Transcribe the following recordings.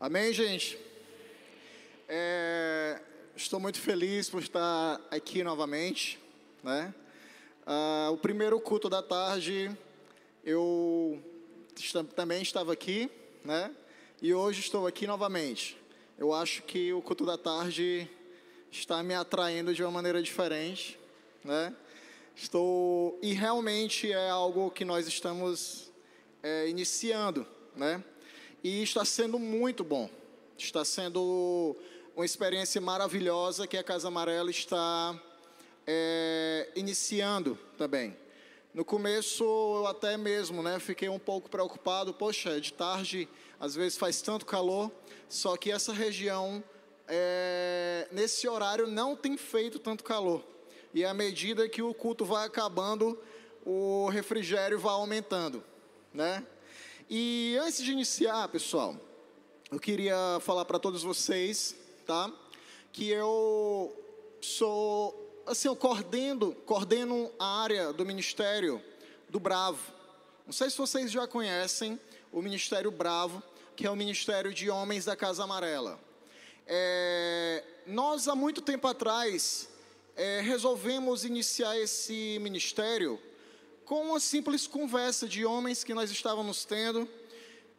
Amém, gente? É, estou muito feliz por estar aqui novamente, né? Ah, o primeiro culto da tarde, eu também estava aqui, né? E hoje estou aqui novamente. Eu acho que o culto da tarde está me atraindo de uma maneira diferente, né? Estou e realmente é algo que nós estamos é, iniciando, né? E está sendo muito bom. Está sendo uma experiência maravilhosa que a Casa Amarela está é, iniciando também. No começo, eu até mesmo né, fiquei um pouco preocupado. Poxa, de tarde, às vezes faz tanto calor, só que essa região, é, nesse horário, não tem feito tanto calor. E à medida que o culto vai acabando, o refrigério vai aumentando, né? E antes de iniciar, pessoal, eu queria falar para todos vocês, tá? Que eu sou, assim, eu coordeno, coordeno a área do Ministério do Bravo. Não sei se vocês já conhecem o Ministério Bravo, que é o Ministério de Homens da Casa Amarela. É, nós, há muito tempo atrás, é, resolvemos iniciar esse ministério com uma simples conversa de homens que nós estávamos tendo.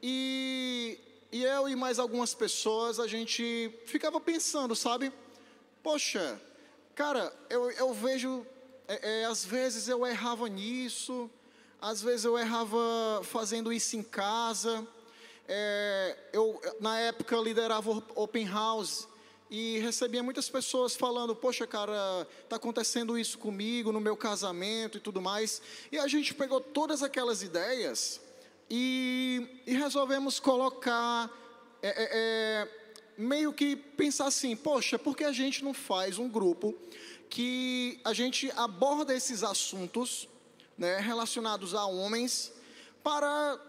E, e eu e mais algumas pessoas, a gente ficava pensando, sabe? Poxa, cara, eu, eu vejo, é, é, às vezes eu errava nisso, às vezes eu errava fazendo isso em casa. É, eu, na época, liderava Open House e recebia muitas pessoas falando: Poxa, cara, está acontecendo isso comigo no meu casamento e tudo mais. E a gente pegou todas aquelas ideias e, e resolvemos colocar, é, é, é, meio que pensar assim: Poxa, por que a gente não faz um grupo que a gente aborda esses assuntos né, relacionados a homens para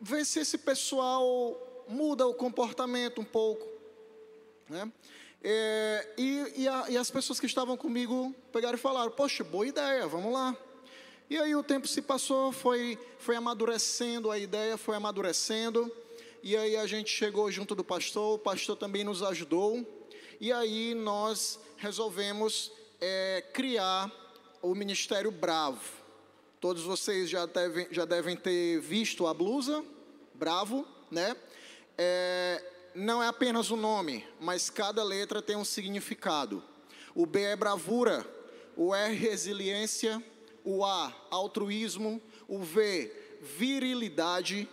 ver se esse pessoal muda o comportamento um pouco? Né? É, e, e, a, e, as pessoas que estavam comigo pegaram e falaram: Poxa, boa ideia, vamos lá. E aí o tempo se passou, foi, foi amadurecendo a ideia, foi amadurecendo. E aí a gente chegou junto do pastor, o pastor também nos ajudou. E aí nós resolvemos é, criar o Ministério Bravo. Todos vocês já devem, já devem ter visto a blusa, Bravo, né? É, não é apenas o nome, mas cada letra tem um significado. O B é bravura, o R resiliência, o A altruísmo, o V virilidade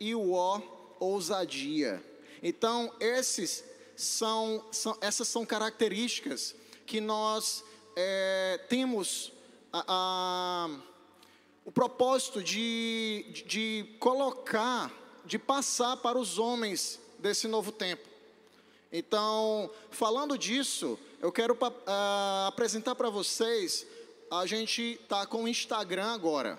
e o O ousadia. Então, esses são, são essas são características que nós é, temos a, a, o propósito de, de colocar, de passar para os homens desse novo tempo. Então, falando disso, eu quero uh, apresentar para vocês, a gente está com o Instagram agora,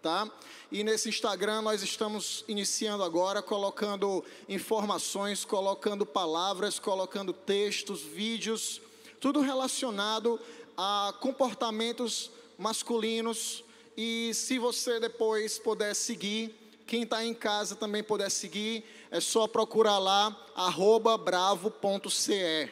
tá? E nesse Instagram nós estamos iniciando agora, colocando informações, colocando palavras, colocando textos, vídeos, tudo relacionado a comportamentos masculinos. E se você depois puder seguir, quem está em casa também puder seguir, é só procurar lá, bravo.ce,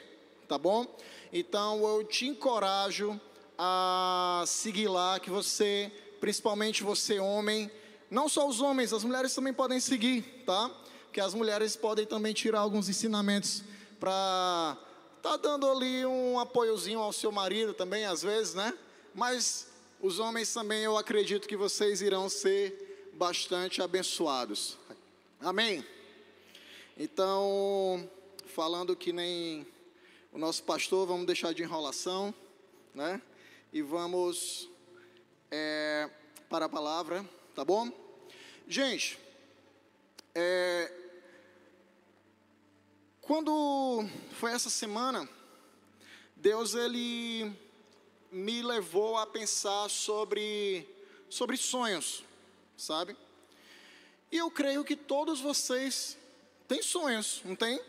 tá bom? Então eu te encorajo a seguir lá, que você, principalmente você homem, não só os homens, as mulheres também podem seguir, tá? Que as mulheres podem também tirar alguns ensinamentos para tá dando ali um apoiozinho ao seu marido também, às vezes, né? Mas os homens também, eu acredito que vocês irão ser bastante abençoados. Amém? Então, falando que nem o nosso pastor, vamos deixar de enrolação, né? E vamos é, para a palavra, tá bom? Gente, é, quando foi essa semana, Deus ele me levou a pensar sobre sobre sonhos sabe? E eu creio que todos vocês têm sonhos, não tem?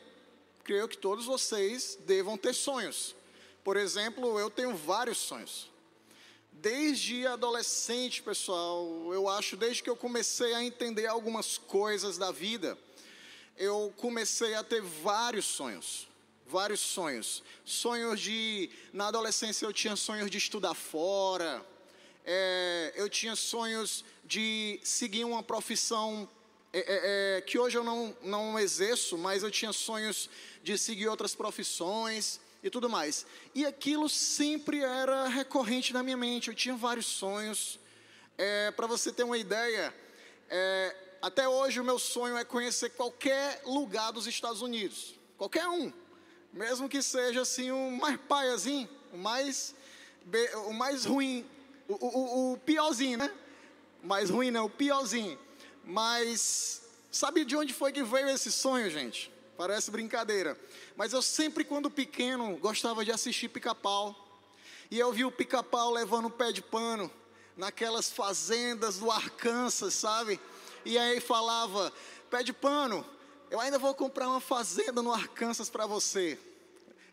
Creio que todos vocês devam ter sonhos. Por exemplo, eu tenho vários sonhos. Desde adolescente, pessoal, eu acho, desde que eu comecei a entender algumas coisas da vida, eu comecei a ter vários sonhos. Vários sonhos. Sonhos de. Na adolescência eu tinha sonhos de estudar fora. É, eu tinha sonhos de seguir uma profissão é, é, é, que hoje eu não, não exerço, mas eu tinha sonhos de seguir outras profissões e tudo mais. E aquilo sempre era recorrente na minha mente. Eu tinha vários sonhos. É, Para você ter uma ideia, é, até hoje o meu sonho é conhecer qualquer lugar dos Estados Unidos, qualquer um, mesmo que seja assim o mais paiazinho, o mais, o mais ruim, o, o, o piorzinho, né? Mais ruim não, o piorzinho. Mas sabe de onde foi que veio esse sonho, gente? Parece brincadeira. Mas eu sempre, quando pequeno, gostava de assistir pica-pau. E eu vi o pica-pau levando um pé de pano naquelas fazendas do Arkansas, sabe? E aí falava: pé de pano, eu ainda vou comprar uma fazenda no Arkansas para você.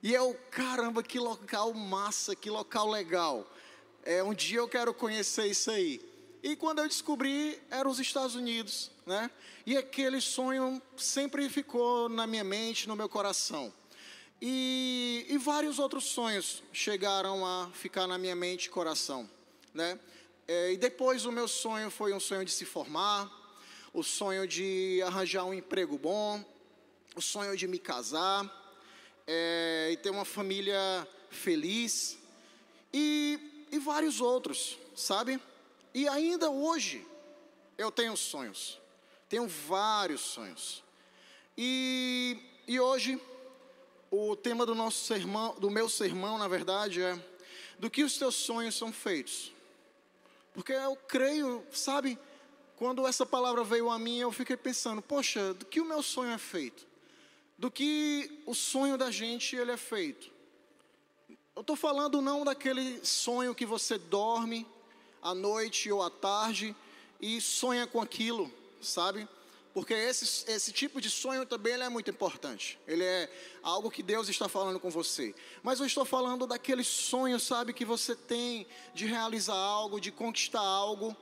E eu, caramba, que local massa, que local legal. É, um dia eu quero conhecer isso aí. E quando eu descobri, eram os Estados Unidos, né? E aquele sonho sempre ficou na minha mente, no meu coração. E, e vários outros sonhos chegaram a ficar na minha mente e coração, né? É, e depois o meu sonho foi um sonho de se formar, o sonho de arranjar um emprego bom, o sonho de me casar é, e ter uma família feliz e, e vários outros, sabe? E ainda hoje eu tenho sonhos, tenho vários sonhos. E, e hoje o tema do nosso sermão, do meu sermão, na verdade, é do que os teus sonhos são feitos. Porque eu creio, sabe, quando essa palavra veio a mim, eu fiquei pensando, poxa, do que o meu sonho é feito? Do que o sonho da gente ele é feito? Eu estou falando não daquele sonho que você dorme à noite ou à tarde e sonha com aquilo, sabe? Porque esse, esse tipo de sonho também é muito importante. Ele é algo que Deus está falando com você. Mas eu estou falando daquele sonho, sabe, que você tem de realizar algo, de conquistar algo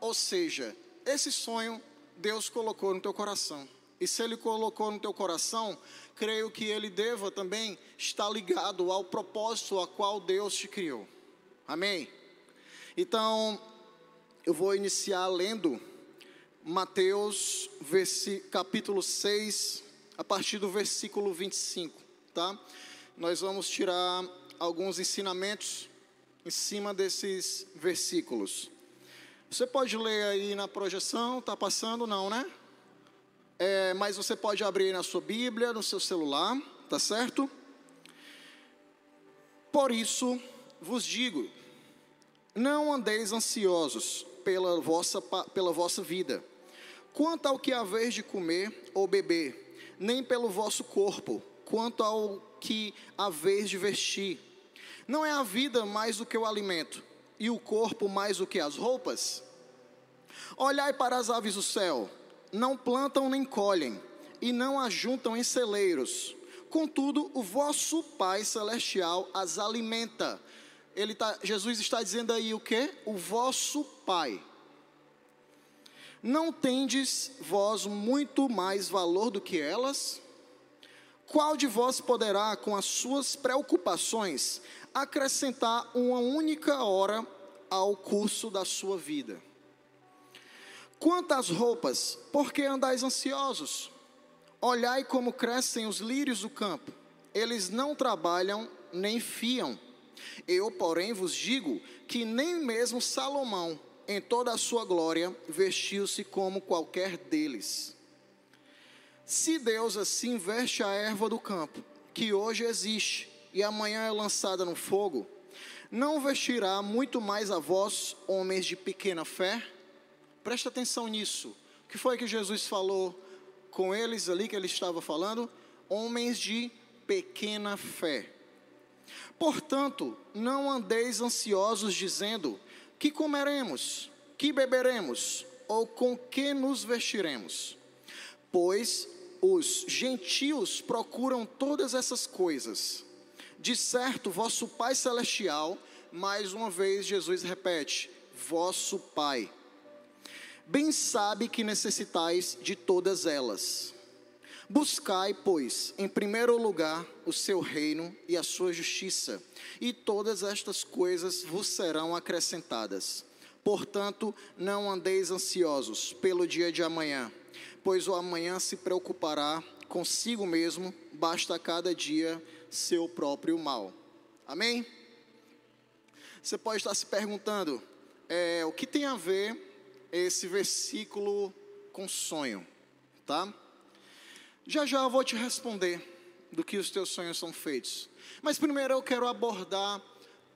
ou seja, esse sonho Deus colocou no teu coração. E se ele colocou no teu coração, creio que ele deva também estar ligado ao propósito a qual Deus te criou. Amém? Então, eu vou iniciar lendo Mateus capítulo 6, a partir do versículo 25, tá? Nós vamos tirar alguns ensinamentos em cima desses versículos. Você pode ler aí na projeção, está passando? Não, né? É, mas você pode abrir na sua Bíblia, no seu celular, tá certo? Por isso vos digo: não andeis ansiosos pela vossa, pela vossa vida, quanto ao que haveis de comer ou beber, nem pelo vosso corpo, quanto ao que haveis de vestir. Não é a vida mais do que o alimento e o corpo mais do que as roupas? Olhai para as aves do céu, não plantam nem colhem, e não ajuntam em celeiros. Contudo, o vosso Pai celestial as alimenta. Ele tá, Jesus está dizendo aí o que? O vosso Pai. Não tendes vós muito mais valor do que elas? Qual de vós poderá, com as suas preocupações, acrescentar uma única hora ao curso da sua vida. Quanto às roupas, por que andais ansiosos? Olhai como crescem os lírios do campo, eles não trabalham nem fiam. Eu, porém, vos digo que nem mesmo Salomão, em toda a sua glória, vestiu-se como qualquer deles. Se Deus assim veste a erva do campo, que hoje existe e amanhã é lançada no fogo, não vestirá muito mais a vós, homens de pequena fé? Presta atenção nisso. O que foi que Jesus falou com eles ali que ele estava falando? Homens de pequena fé. Portanto, não andeis ansiosos dizendo: que comeremos, que beberemos, ou com que nos vestiremos? Pois os gentios procuram todas essas coisas de certo, vosso Pai Celestial, mais uma vez Jesus repete: vosso Pai, bem sabe que necessitais de todas elas. Buscai, pois, em primeiro lugar o seu reino e a sua justiça, e todas estas coisas vos serão acrescentadas. Portanto, não andeis ansiosos pelo dia de amanhã, pois o amanhã se preocupará consigo mesmo, basta a cada dia seu próprio mal. Amém? Você pode estar se perguntando, é, o que tem a ver esse versículo com sonho, tá? Já já eu vou te responder do que os teus sonhos são feitos. Mas primeiro eu quero abordar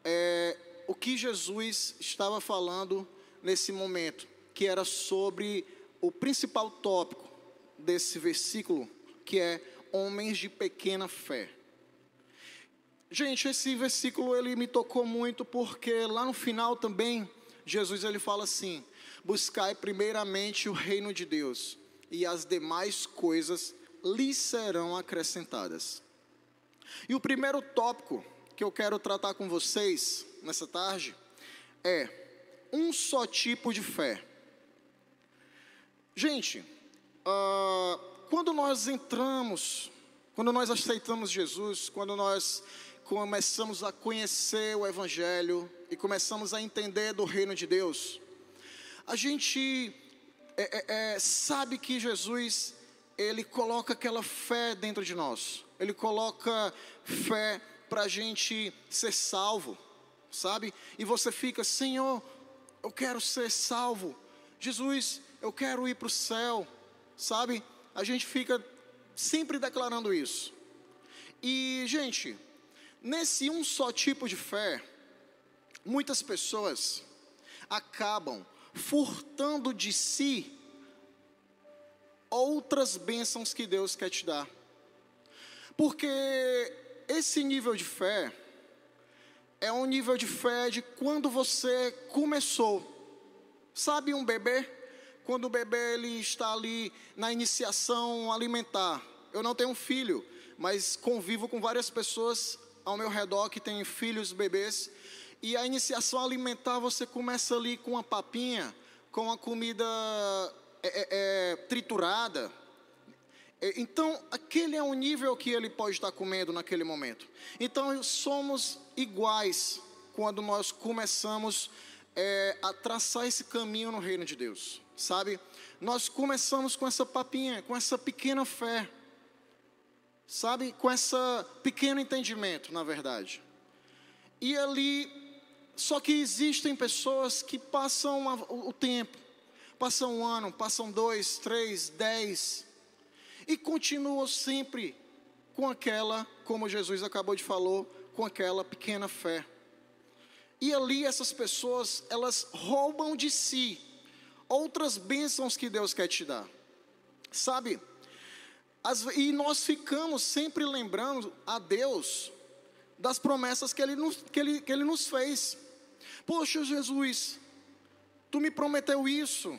é, o que Jesus estava falando nesse momento, que era sobre o principal tópico desse versículo, que é homens de pequena fé. Gente, esse versículo ele me tocou muito porque lá no final também Jesus ele fala assim: buscai primeiramente o reino de Deus e as demais coisas lhes serão acrescentadas. E o primeiro tópico que eu quero tratar com vocês nessa tarde é um só tipo de fé. Gente, uh, quando nós entramos, quando nós aceitamos Jesus, quando nós começamos a conhecer o Evangelho e começamos a entender do reino de Deus, a gente é, é, é sabe que Jesus ele coloca aquela fé dentro de nós. Ele coloca fé para a gente ser salvo, sabe? E você fica, Senhor, eu quero ser salvo. Jesus, eu quero ir para o céu, sabe? A gente fica sempre declarando isso. E, gente, nesse um só tipo de fé, muitas pessoas acabam furtando de si outras bênçãos que Deus quer te dar. Porque esse nível de fé é um nível de fé de quando você começou. Sabe um bebê? Quando o bebê ele está ali na iniciação alimentar. Eu não tenho filho, mas convivo com várias pessoas ao meu redor que têm filhos bebês. E a iniciação alimentar você começa ali com a papinha, com a comida é, é, é, triturada. É, então, aquele é o nível que ele pode estar comendo naquele momento. Então, somos iguais quando nós começamos é, a traçar esse caminho no reino de Deus, sabe? Nós começamos com essa papinha, com essa pequena fé, sabe? Com esse pequeno entendimento, na verdade. E ali, só que existem pessoas que passam o tempo, Passa um ano, passam dois, três, dez, e continuam sempre com aquela, como Jesus acabou de falar, com aquela pequena fé. E ali essas pessoas, elas roubam de si outras bênçãos que Deus quer te dar. Sabe? As, e nós ficamos sempre lembrando a Deus das promessas que ele, nos, que, ele, que ele nos fez. Poxa, Jesus, tu me prometeu isso.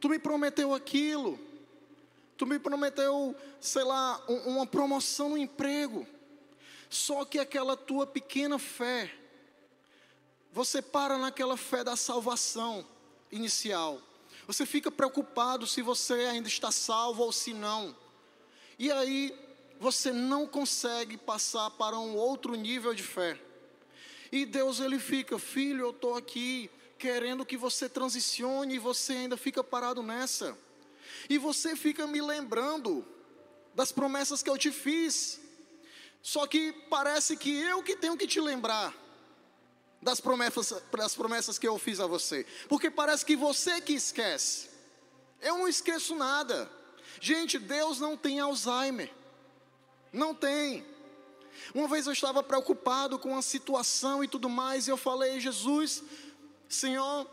Tu me prometeu aquilo. Tu me prometeu, sei lá, um, uma promoção no emprego. Só que aquela tua pequena fé, você para naquela fé da salvação inicial. Você fica preocupado se você ainda está salvo ou se não. E aí você não consegue passar para um outro nível de fé. E Deus ele fica, filho, eu estou aqui querendo que você transicione e você ainda fica parado nessa. E você fica me lembrando das promessas que eu te fiz. Só que parece que eu que tenho que te lembrar das promessas, das promessas que eu fiz a você. Porque parece que você que esquece. Eu não esqueço nada. Gente, Deus não tem Alzheimer. Não tem. Uma vez eu estava preocupado com a situação e tudo mais, e eu falei, Jesus, Senhor,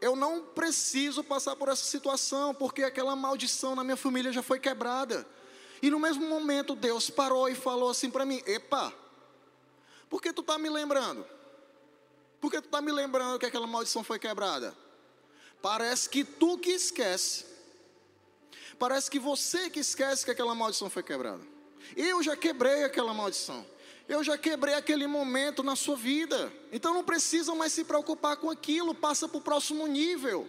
eu não preciso passar por essa situação, porque aquela maldição na minha família já foi quebrada. E no mesmo momento Deus parou e falou assim para mim: Epa, por que tu está me lembrando? Por que tu está me lembrando que aquela maldição foi quebrada? Parece que tu que esquece. Parece que você que esquece que aquela maldição foi quebrada. Eu já quebrei aquela maldição. Eu já quebrei aquele momento na sua vida. Então não precisa mais se preocupar com aquilo, passa para o próximo nível.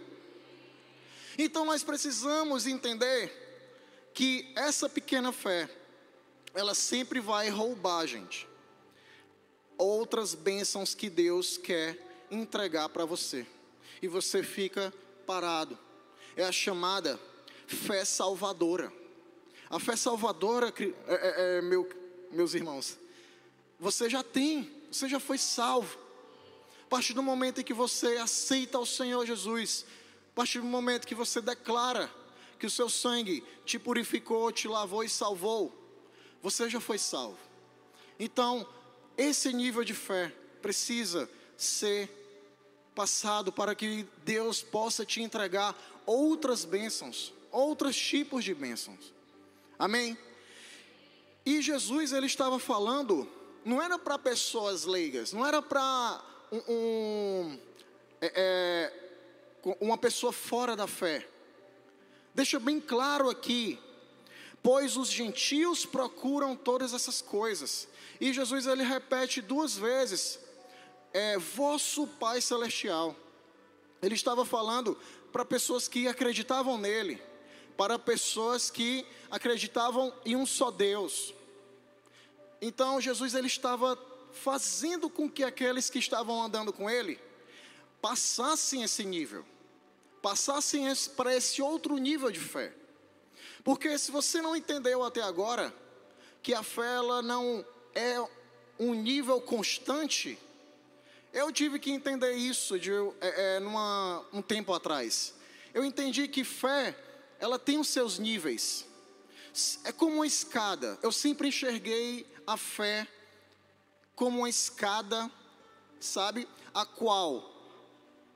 Então nós precisamos entender que essa pequena fé, ela sempre vai roubar, gente, outras bênçãos que Deus quer entregar para você. E você fica parado. É a chamada fé salvadora. A fé salvadora, é, é, é, meu, meus irmãos, você já tem, você já foi salvo. A partir do momento em que você aceita o Senhor Jesus, a partir do momento que você declara que o seu sangue te purificou, te lavou e salvou, você já foi salvo. Então, esse nível de fé precisa ser passado para que Deus possa te entregar outras bênçãos, outros tipos de bênçãos. Amém? E Jesus ele estava falando, não era para pessoas leigas, não era para um, um, é, é, uma pessoa fora da fé. Deixa bem claro aqui, pois os gentios procuram todas essas coisas. E Jesus ele repete duas vezes, é vosso Pai celestial. Ele estava falando para pessoas que acreditavam nele para pessoas que acreditavam em um só Deus. Então Jesus ele estava fazendo com que aqueles que estavam andando com ele passassem esse nível, passassem para esse outro nível de fé. Porque se você não entendeu até agora que a fé ela não é um nível constante, eu tive que entender isso de é, é, numa, um tempo atrás. Eu entendi que fé ela tem os seus níveis. É como uma escada. Eu sempre enxerguei a fé como uma escada, sabe? A qual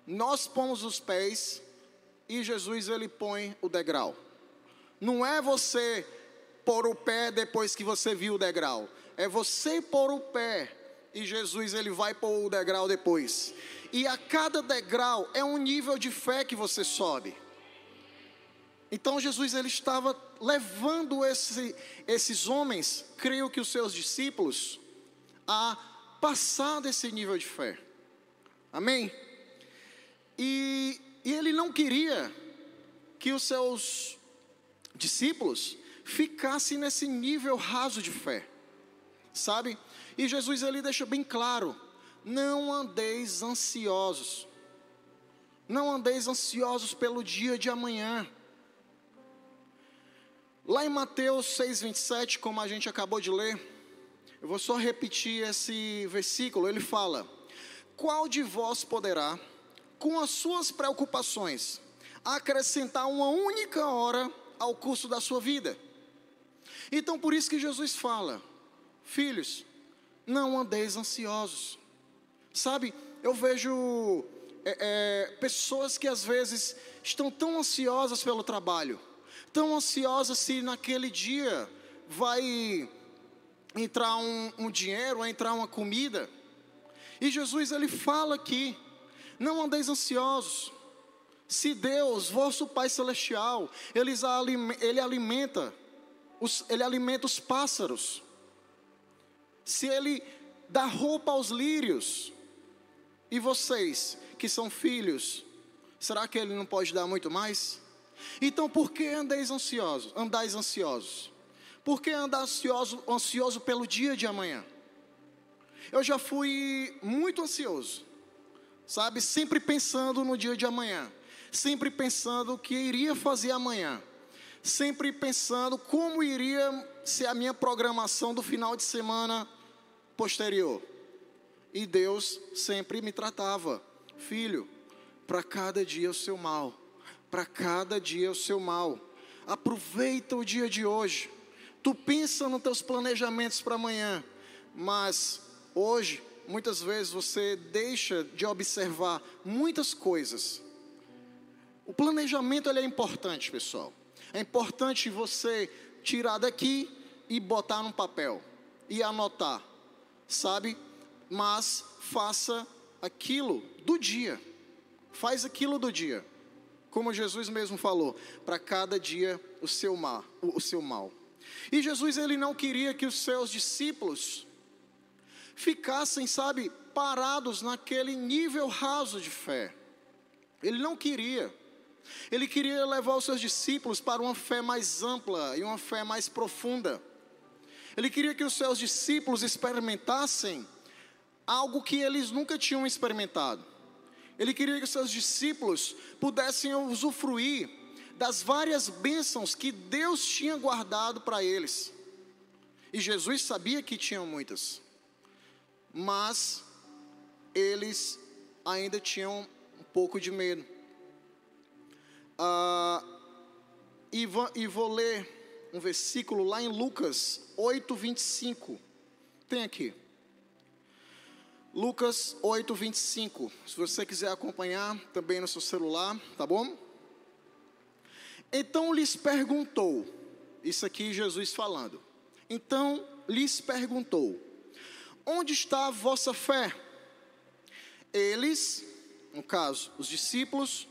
nós pomos os pés e Jesus ele põe o degrau. Não é você pôr o pé depois que você viu o degrau. É você pôr o pé e Jesus ele vai pôr o degrau depois. E a cada degrau é um nível de fé que você sobe. Então Jesus ele estava levando esse, esses homens, creio que os seus discípulos, a passar desse nível de fé. Amém? E, e ele não queria que os seus discípulos ficassem nesse nível raso de fé, sabe? E Jesus ele deixa bem claro: não andeis ansiosos, não andeis ansiosos pelo dia de amanhã Lá em Mateus 6,27, como a gente acabou de ler, eu vou só repetir esse versículo. Ele fala: Qual de vós poderá, com as suas preocupações, acrescentar uma única hora ao curso da sua vida? Então, por isso que Jesus fala: Filhos, não andeis ansiosos. Sabe, eu vejo é, é, pessoas que às vezes estão tão ansiosas pelo trabalho tão ansiosa se naquele dia vai entrar um, um dinheiro, vai entrar uma comida. E Jesus ele fala aqui: não andeis ansiosos. Se Deus, vosso Pai celestial, ele, alimenta os, ele alimenta os pássaros. Se ele dá roupa aos lírios, e vocês que são filhos, será que ele não pode dar muito mais? Então, por que andais ansiosos? Andais ansiosos? Por que andar ansioso, ansioso pelo dia de amanhã? Eu já fui muito ansioso, sabe? Sempre pensando no dia de amanhã, sempre pensando o que iria fazer amanhã, sempre pensando como iria ser a minha programação do final de semana posterior. E Deus sempre me tratava, filho, para cada dia o seu mal para cada dia o seu mal. Aproveita o dia de hoje. Tu pensa nos teus planejamentos para amanhã, mas hoje, muitas vezes você deixa de observar muitas coisas. O planejamento é importante, pessoal. É importante você tirar daqui e botar no papel e anotar, sabe? Mas faça aquilo do dia. Faz aquilo do dia como Jesus mesmo falou, para cada dia o seu mal, o seu mal. E Jesus ele não queria que os seus discípulos ficassem, sabe, parados naquele nível raso de fé. Ele não queria. Ele queria levar os seus discípulos para uma fé mais ampla e uma fé mais profunda. Ele queria que os seus discípulos experimentassem algo que eles nunca tinham experimentado. Ele queria que seus discípulos pudessem usufruir das várias bênçãos que Deus tinha guardado para eles. E Jesus sabia que tinham muitas, mas eles ainda tinham um pouco de medo. Ah, e, vou, e vou ler um versículo lá em Lucas 8, 25. Tem aqui. Lucas 8, 25. Se você quiser acompanhar também no seu celular, tá bom? Então lhes perguntou, isso aqui Jesus falando. Então lhes perguntou: Onde está a vossa fé? Eles, no caso, os discípulos,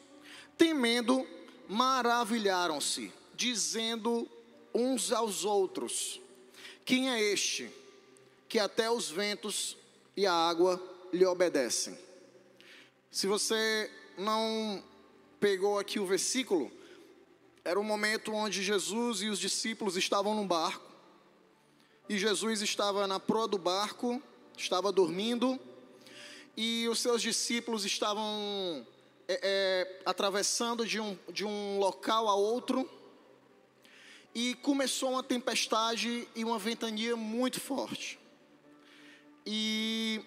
temendo, maravilharam-se, dizendo uns aos outros: Quem é este que até os ventos e a água lhe obedecem? Se você não pegou aqui o versículo, era o momento onde Jesus e os discípulos estavam no barco, e Jesus estava na proa do barco, estava dormindo, e os seus discípulos estavam é, é, atravessando de um, de um local a outro, e começou uma tempestade e uma ventania muito forte. E,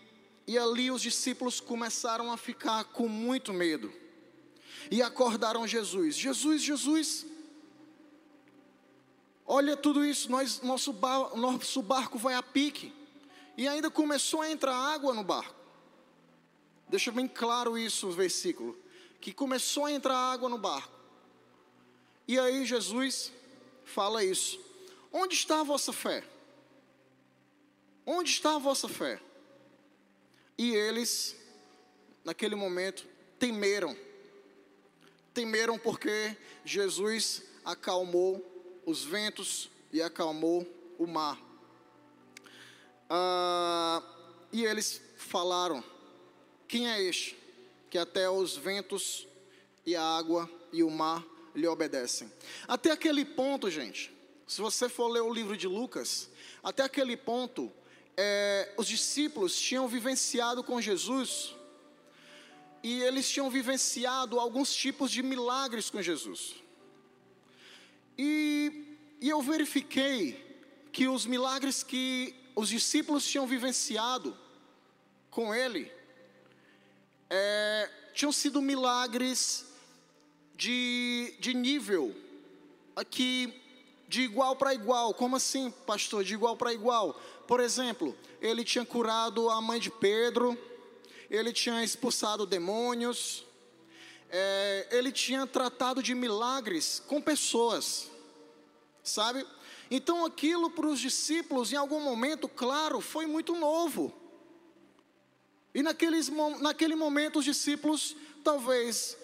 e ali os discípulos começaram a ficar com muito medo. E acordaram Jesus: Jesus, Jesus, olha tudo isso, nós, nosso, bar, nosso barco vai a pique. E ainda começou a entrar água no barco. Deixa bem claro isso o versículo. Que começou a entrar água no barco. E aí Jesus fala isso. Onde está a vossa fé? Onde está a vossa fé? E eles, naquele momento, temeram. Temeram porque Jesus acalmou os ventos e acalmou o mar. Ah, e eles falaram: Quem é este que até os ventos e a água e o mar lhe obedecem? Até aquele ponto, gente, se você for ler o livro de Lucas, até aquele ponto, é, os discípulos tinham vivenciado com Jesus e eles tinham vivenciado alguns tipos de milagres com Jesus. E, e eu verifiquei que os milagres que os discípulos tinham vivenciado com ele é, tinham sido milagres de, de nível aqui de igual para igual. Como assim, pastor? De igual para igual? Por exemplo, ele tinha curado a mãe de Pedro, ele tinha expulsado demônios, é, ele tinha tratado de milagres com pessoas, sabe? Então aquilo para os discípulos, em algum momento, claro, foi muito novo. E naqueles, naquele momento, os discípulos talvez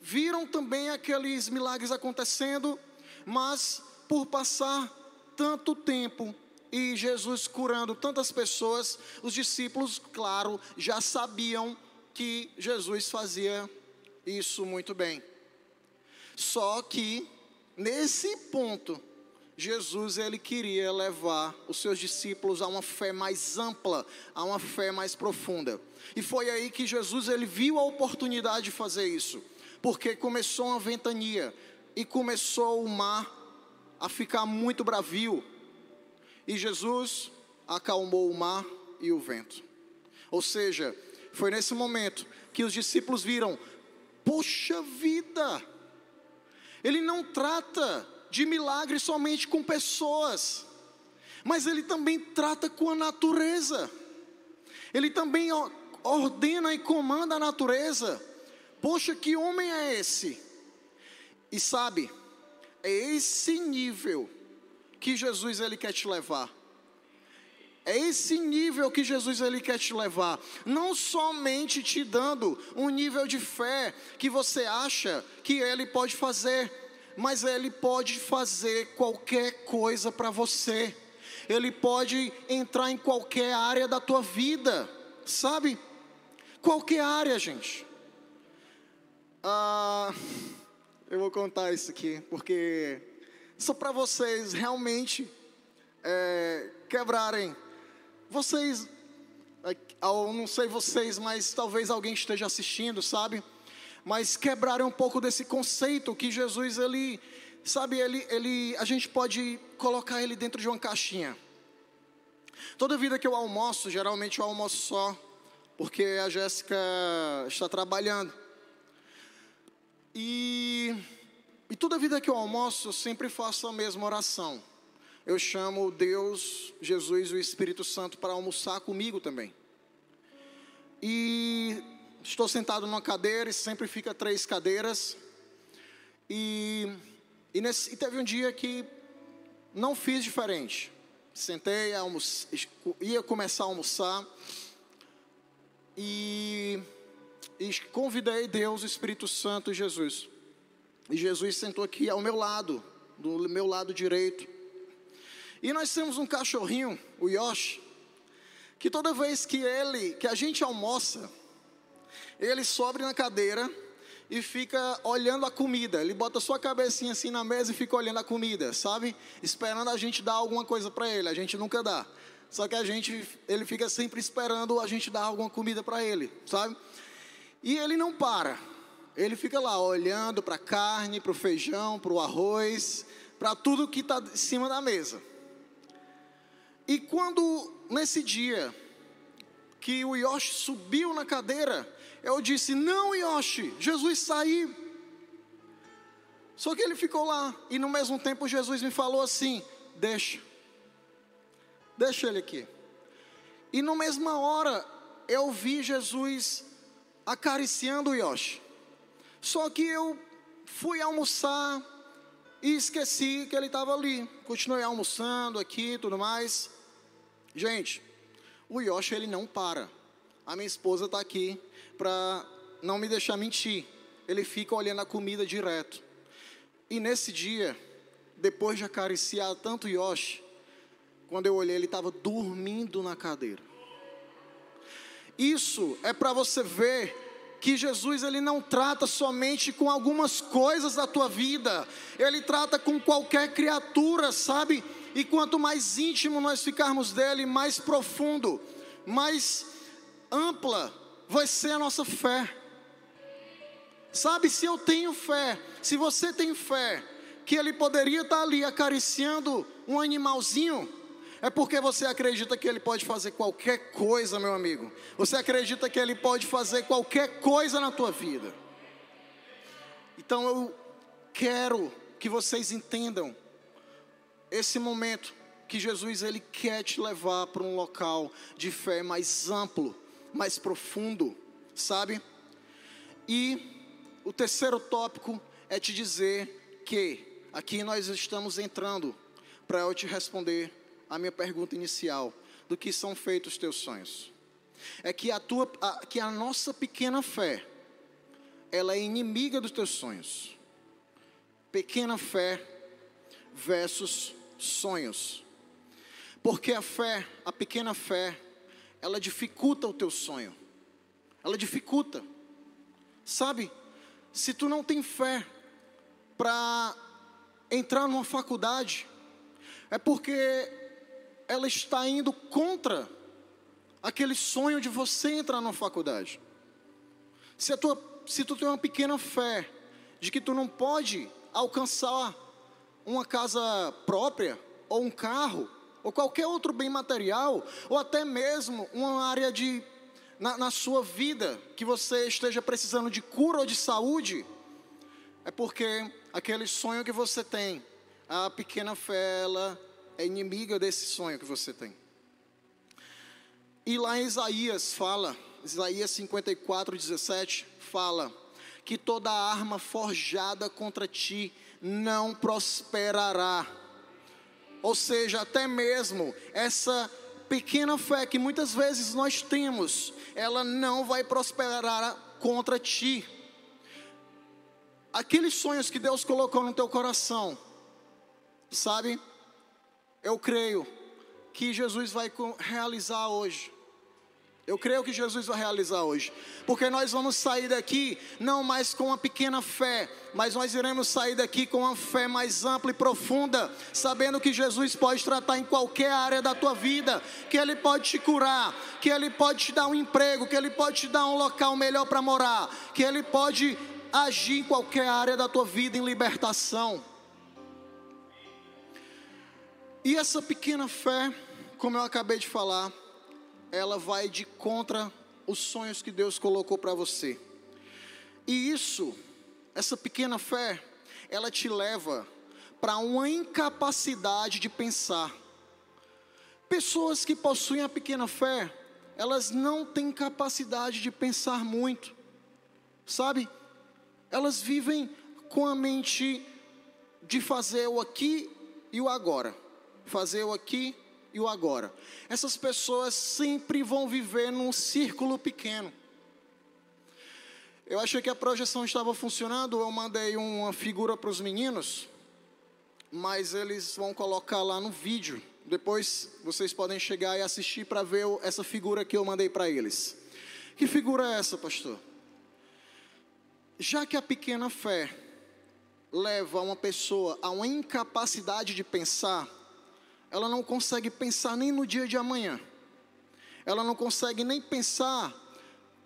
viram também aqueles milagres acontecendo, mas por passar tanto tempo e Jesus curando tantas pessoas, os discípulos, claro, já sabiam que Jesus fazia isso muito bem. Só que nesse ponto, Jesus ele queria levar os seus discípulos a uma fé mais ampla, a uma fé mais profunda. E foi aí que Jesus ele viu a oportunidade de fazer isso, porque começou uma ventania e começou o mar a ficar muito bravio. E Jesus acalmou o mar e o vento. Ou seja, foi nesse momento que os discípulos viram: poxa vida, ele não trata de milagre somente com pessoas, mas ele também trata com a natureza. Ele também ordena e comanda a natureza. Poxa, que homem é esse? E sabe, é esse nível que Jesus ele quer te levar. É esse nível que Jesus ele quer te levar, não somente te dando um nível de fé que você acha que ele pode fazer, mas ele pode fazer qualquer coisa para você. Ele pode entrar em qualquer área da tua vida, sabe? Qualquer área, gente. Ah, Eu vou contar isso aqui, porque só para vocês realmente é, quebrarem. Vocês, é, eu não sei vocês, mas talvez alguém esteja assistindo, sabe? Mas quebrarem um pouco desse conceito que Jesus, ele, sabe, ele, ele, a gente pode colocar ele dentro de uma caixinha. Toda vida que eu almoço, geralmente eu almoço só, porque a Jéssica está trabalhando. E, e toda vida que eu almoço, eu sempre faço a mesma oração. Eu chamo Deus, Jesus e o Espírito Santo para almoçar comigo também. E estou sentado numa cadeira e sempre fica três cadeiras. E, e, nesse, e teve um dia que não fiz diferente. Sentei, ia começar a almoçar e, e convidei Deus, Espírito Santo e Jesus. E Jesus sentou aqui ao meu lado, do meu lado direito. E nós temos um cachorrinho, o Yoshi, que toda vez que ele, que a gente almoça, ele sobe na cadeira e fica olhando a comida. Ele bota sua cabecinha assim na mesa e fica olhando a comida, sabe? Esperando a gente dar alguma coisa para ele. A gente nunca dá. Só que a gente, ele fica sempre esperando a gente dar alguma comida para ele, sabe? E ele não para. Ele fica lá olhando para a carne, para o feijão, para o arroz, para tudo que está em cima da mesa. E quando nesse dia que o Yoshi subiu na cadeira, eu disse: Não, Yoshi, Jesus saiu. Só que ele ficou lá, e no mesmo tempo Jesus me falou assim: Deixa, deixa ele aqui. E na mesma hora eu vi Jesus acariciando o Yoshi. Só que eu fui almoçar e esqueci que ele estava ali. Continuei almoçando aqui e tudo mais. Gente, o Yoshi ele não para. A minha esposa está aqui para não me deixar mentir. Ele fica olhando a comida direto. E nesse dia, depois de acariciar tanto Yoshi, quando eu olhei, ele estava dormindo na cadeira. Isso é para você ver que Jesus ele não trata somente com algumas coisas da tua vida, ele trata com qualquer criatura, sabe? E quanto mais íntimo nós ficarmos dele, mais profundo, mais ampla vai ser a nossa fé. Sabe, se eu tenho fé, se você tem fé, que ele poderia estar ali acariciando um animalzinho, é porque você acredita que ele pode fazer qualquer coisa, meu amigo. Você acredita que ele pode fazer qualquer coisa na tua vida. Então eu quero que vocês entendam esse momento que Jesus ele quer te levar para um local de fé mais amplo mais profundo, sabe? E o terceiro tópico é te dizer que aqui nós estamos entrando para eu te responder a minha pergunta inicial do que são feitos os teus sonhos. É que a tua a, que a nossa pequena fé ela é inimiga dos teus sonhos. Pequena fé versus sonhos. Porque a fé, a pequena fé, ela dificulta o teu sonho. Ela dificulta. Sabe? Se tu não tem fé para entrar numa faculdade, é porque ela está indo contra aquele sonho de você entrar numa faculdade. Se, a tua, se tu tem uma pequena fé de que tu não pode alcançar uma casa própria ou um carro, ou qualquer outro bem material, ou até mesmo uma área de na, na, sua vida que você esteja precisando de cura ou de saúde, é porque aquele sonho que você tem, a pequena fé, ela é inimiga desse sonho que você tem. E lá em Isaías fala, Isaías 54, 17, fala que toda arma forjada contra ti não prosperará ou seja, até mesmo essa pequena fé que muitas vezes nós temos, ela não vai prosperar contra ti. Aqueles sonhos que Deus colocou no teu coração, sabe? Eu creio que Jesus vai realizar hoje. Eu creio que Jesus vai realizar hoje. Porque nós vamos sair daqui não mais com uma pequena fé, mas nós iremos sair daqui com uma fé mais ampla e profunda, sabendo que Jesus pode tratar em qualquer área da tua vida, que Ele pode te curar, que Ele pode te dar um emprego, que Ele pode te dar um local melhor para morar, que Ele pode agir em qualquer área da tua vida em libertação. E essa pequena fé, como eu acabei de falar, ela vai de contra os sonhos que Deus colocou para você. E isso, essa pequena fé, ela te leva para uma incapacidade de pensar. Pessoas que possuem a pequena fé, elas não têm capacidade de pensar muito, sabe? Elas vivem com a mente de fazer o aqui e o agora, fazer o aqui e o agora. Essas pessoas sempre vão viver num círculo pequeno. Eu achei que a projeção estava funcionando, eu mandei uma figura para os meninos, mas eles vão colocar lá no vídeo. Depois vocês podem chegar e assistir para ver essa figura que eu mandei para eles. Que figura é essa, pastor? Já que a pequena fé leva uma pessoa a uma incapacidade de pensar, ela não consegue pensar nem no dia de amanhã. Ela não consegue nem pensar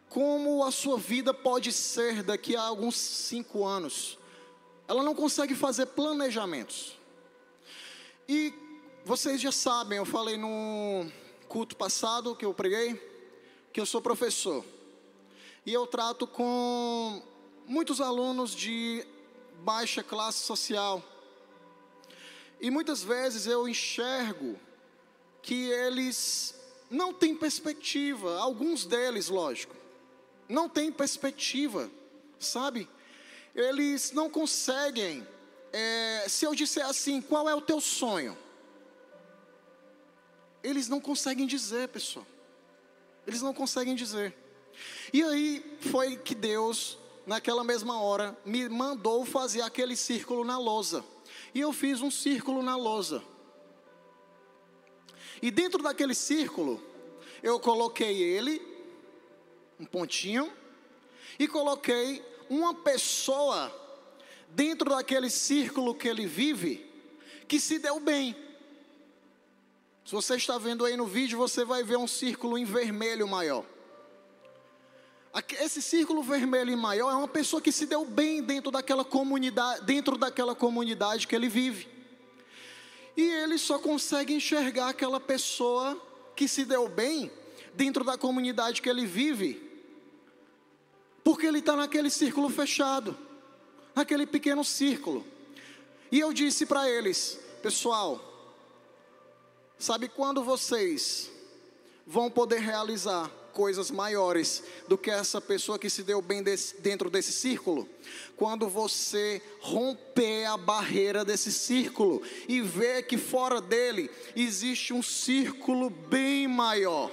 como a sua vida pode ser daqui a alguns cinco anos. Ela não consegue fazer planejamentos. E vocês já sabem, eu falei no culto passado que eu preguei, que eu sou professor. E eu trato com muitos alunos de baixa classe social e muitas vezes eu enxergo que eles não têm perspectiva, alguns deles, lógico, não têm perspectiva, sabe? Eles não conseguem. É, se eu disser assim, qual é o teu sonho? Eles não conseguem dizer, pessoal. Eles não conseguem dizer. E aí foi que Deus, naquela mesma hora, me mandou fazer aquele círculo na lousa e eu fiz um círculo na lousa. E dentro daquele círculo, eu coloquei ele, um pontinho, e coloquei uma pessoa dentro daquele círculo que ele vive, que se deu bem. Se você está vendo aí no vídeo, você vai ver um círculo em vermelho maior. Esse círculo vermelho maior é uma pessoa que se deu bem dentro daquela comunidade, dentro daquela comunidade que ele vive. E ele só consegue enxergar aquela pessoa que se deu bem dentro da comunidade que ele vive, porque ele está naquele círculo fechado, naquele pequeno círculo. E eu disse para eles, pessoal, sabe quando vocês vão poder realizar coisas maiores do que essa pessoa que se deu bem desse, dentro desse círculo. Quando você romper a barreira desse círculo e ver que fora dele existe um círculo bem maior.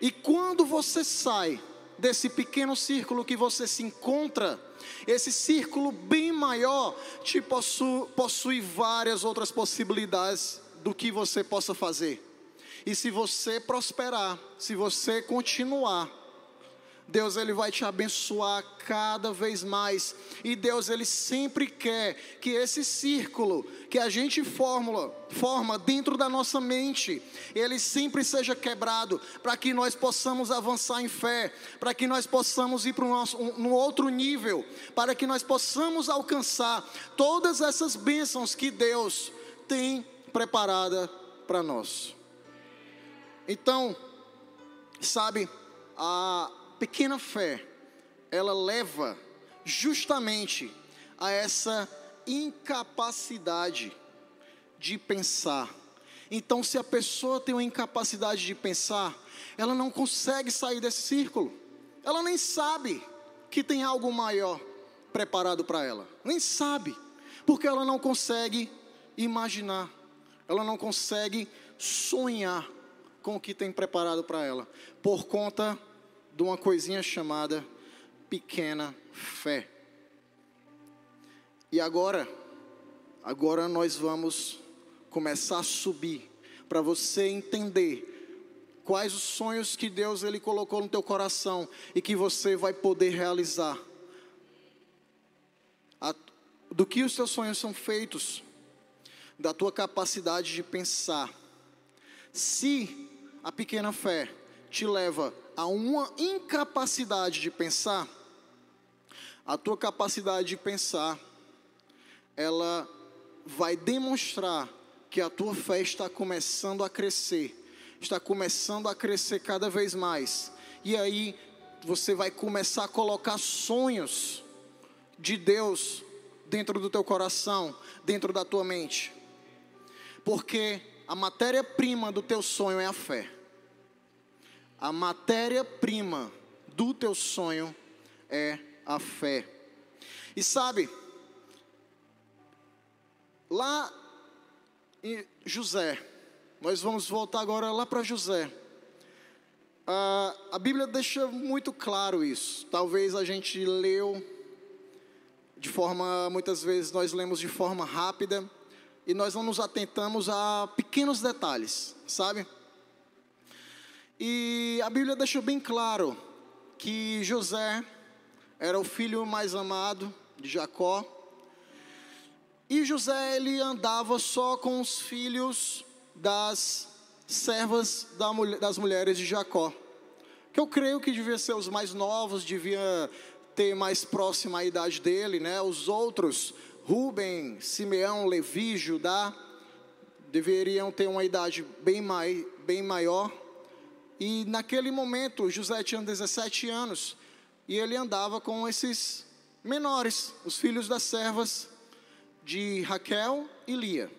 E quando você sai desse pequeno círculo que você se encontra, esse círculo bem maior te possui, possui várias outras possibilidades do que você possa fazer. E se você prosperar, se você continuar, Deus ele vai te abençoar cada vez mais. E Deus ele sempre quer que esse círculo que a gente forma, forma dentro da nossa mente, ele sempre seja quebrado para que nós possamos avançar em fé, para que nós possamos ir para um, um outro nível, para que nós possamos alcançar todas essas bênçãos que Deus tem preparada para nós. Então, sabe, a pequena fé, ela leva justamente a essa incapacidade de pensar. Então, se a pessoa tem uma incapacidade de pensar, ela não consegue sair desse círculo. Ela nem sabe que tem algo maior preparado para ela. Nem sabe, porque ela não consegue imaginar. Ela não consegue sonhar com o que tem preparado para ela, por conta de uma coisinha chamada pequena fé. E agora, agora nós vamos começar a subir para você entender Quais os sonhos que Deus ele colocou no teu coração e que você vai poder realizar? Do que os teus sonhos são feitos? Da tua capacidade de pensar. Se a pequena fé te leva a uma incapacidade de pensar, a tua capacidade de pensar, ela vai demonstrar que a tua fé está começando a crescer, está começando a crescer cada vez mais. E aí você vai começar a colocar sonhos de Deus dentro do teu coração, dentro da tua mente. Porque a matéria-prima do teu sonho é a fé. A matéria-prima do teu sonho é a fé. E sabe, lá em José, nós vamos voltar agora lá para José. A Bíblia deixa muito claro isso. Talvez a gente leu de forma, muitas vezes nós lemos de forma rápida e nós não nos atentamos a pequenos detalhes, sabe? E a Bíblia deixa bem claro que José era o filho mais amado de Jacó. E José ele andava só com os filhos das servas das mulheres de Jacó. Que eu creio que devia ser os mais novos, devia ter mais próxima a idade dele, né? Os outros Ruben, Simeão, Levi, Judá, deveriam ter uma idade bem, mai, bem maior. E naquele momento, José tinha 17 anos e ele andava com esses menores, os filhos das servas de Raquel e Lia.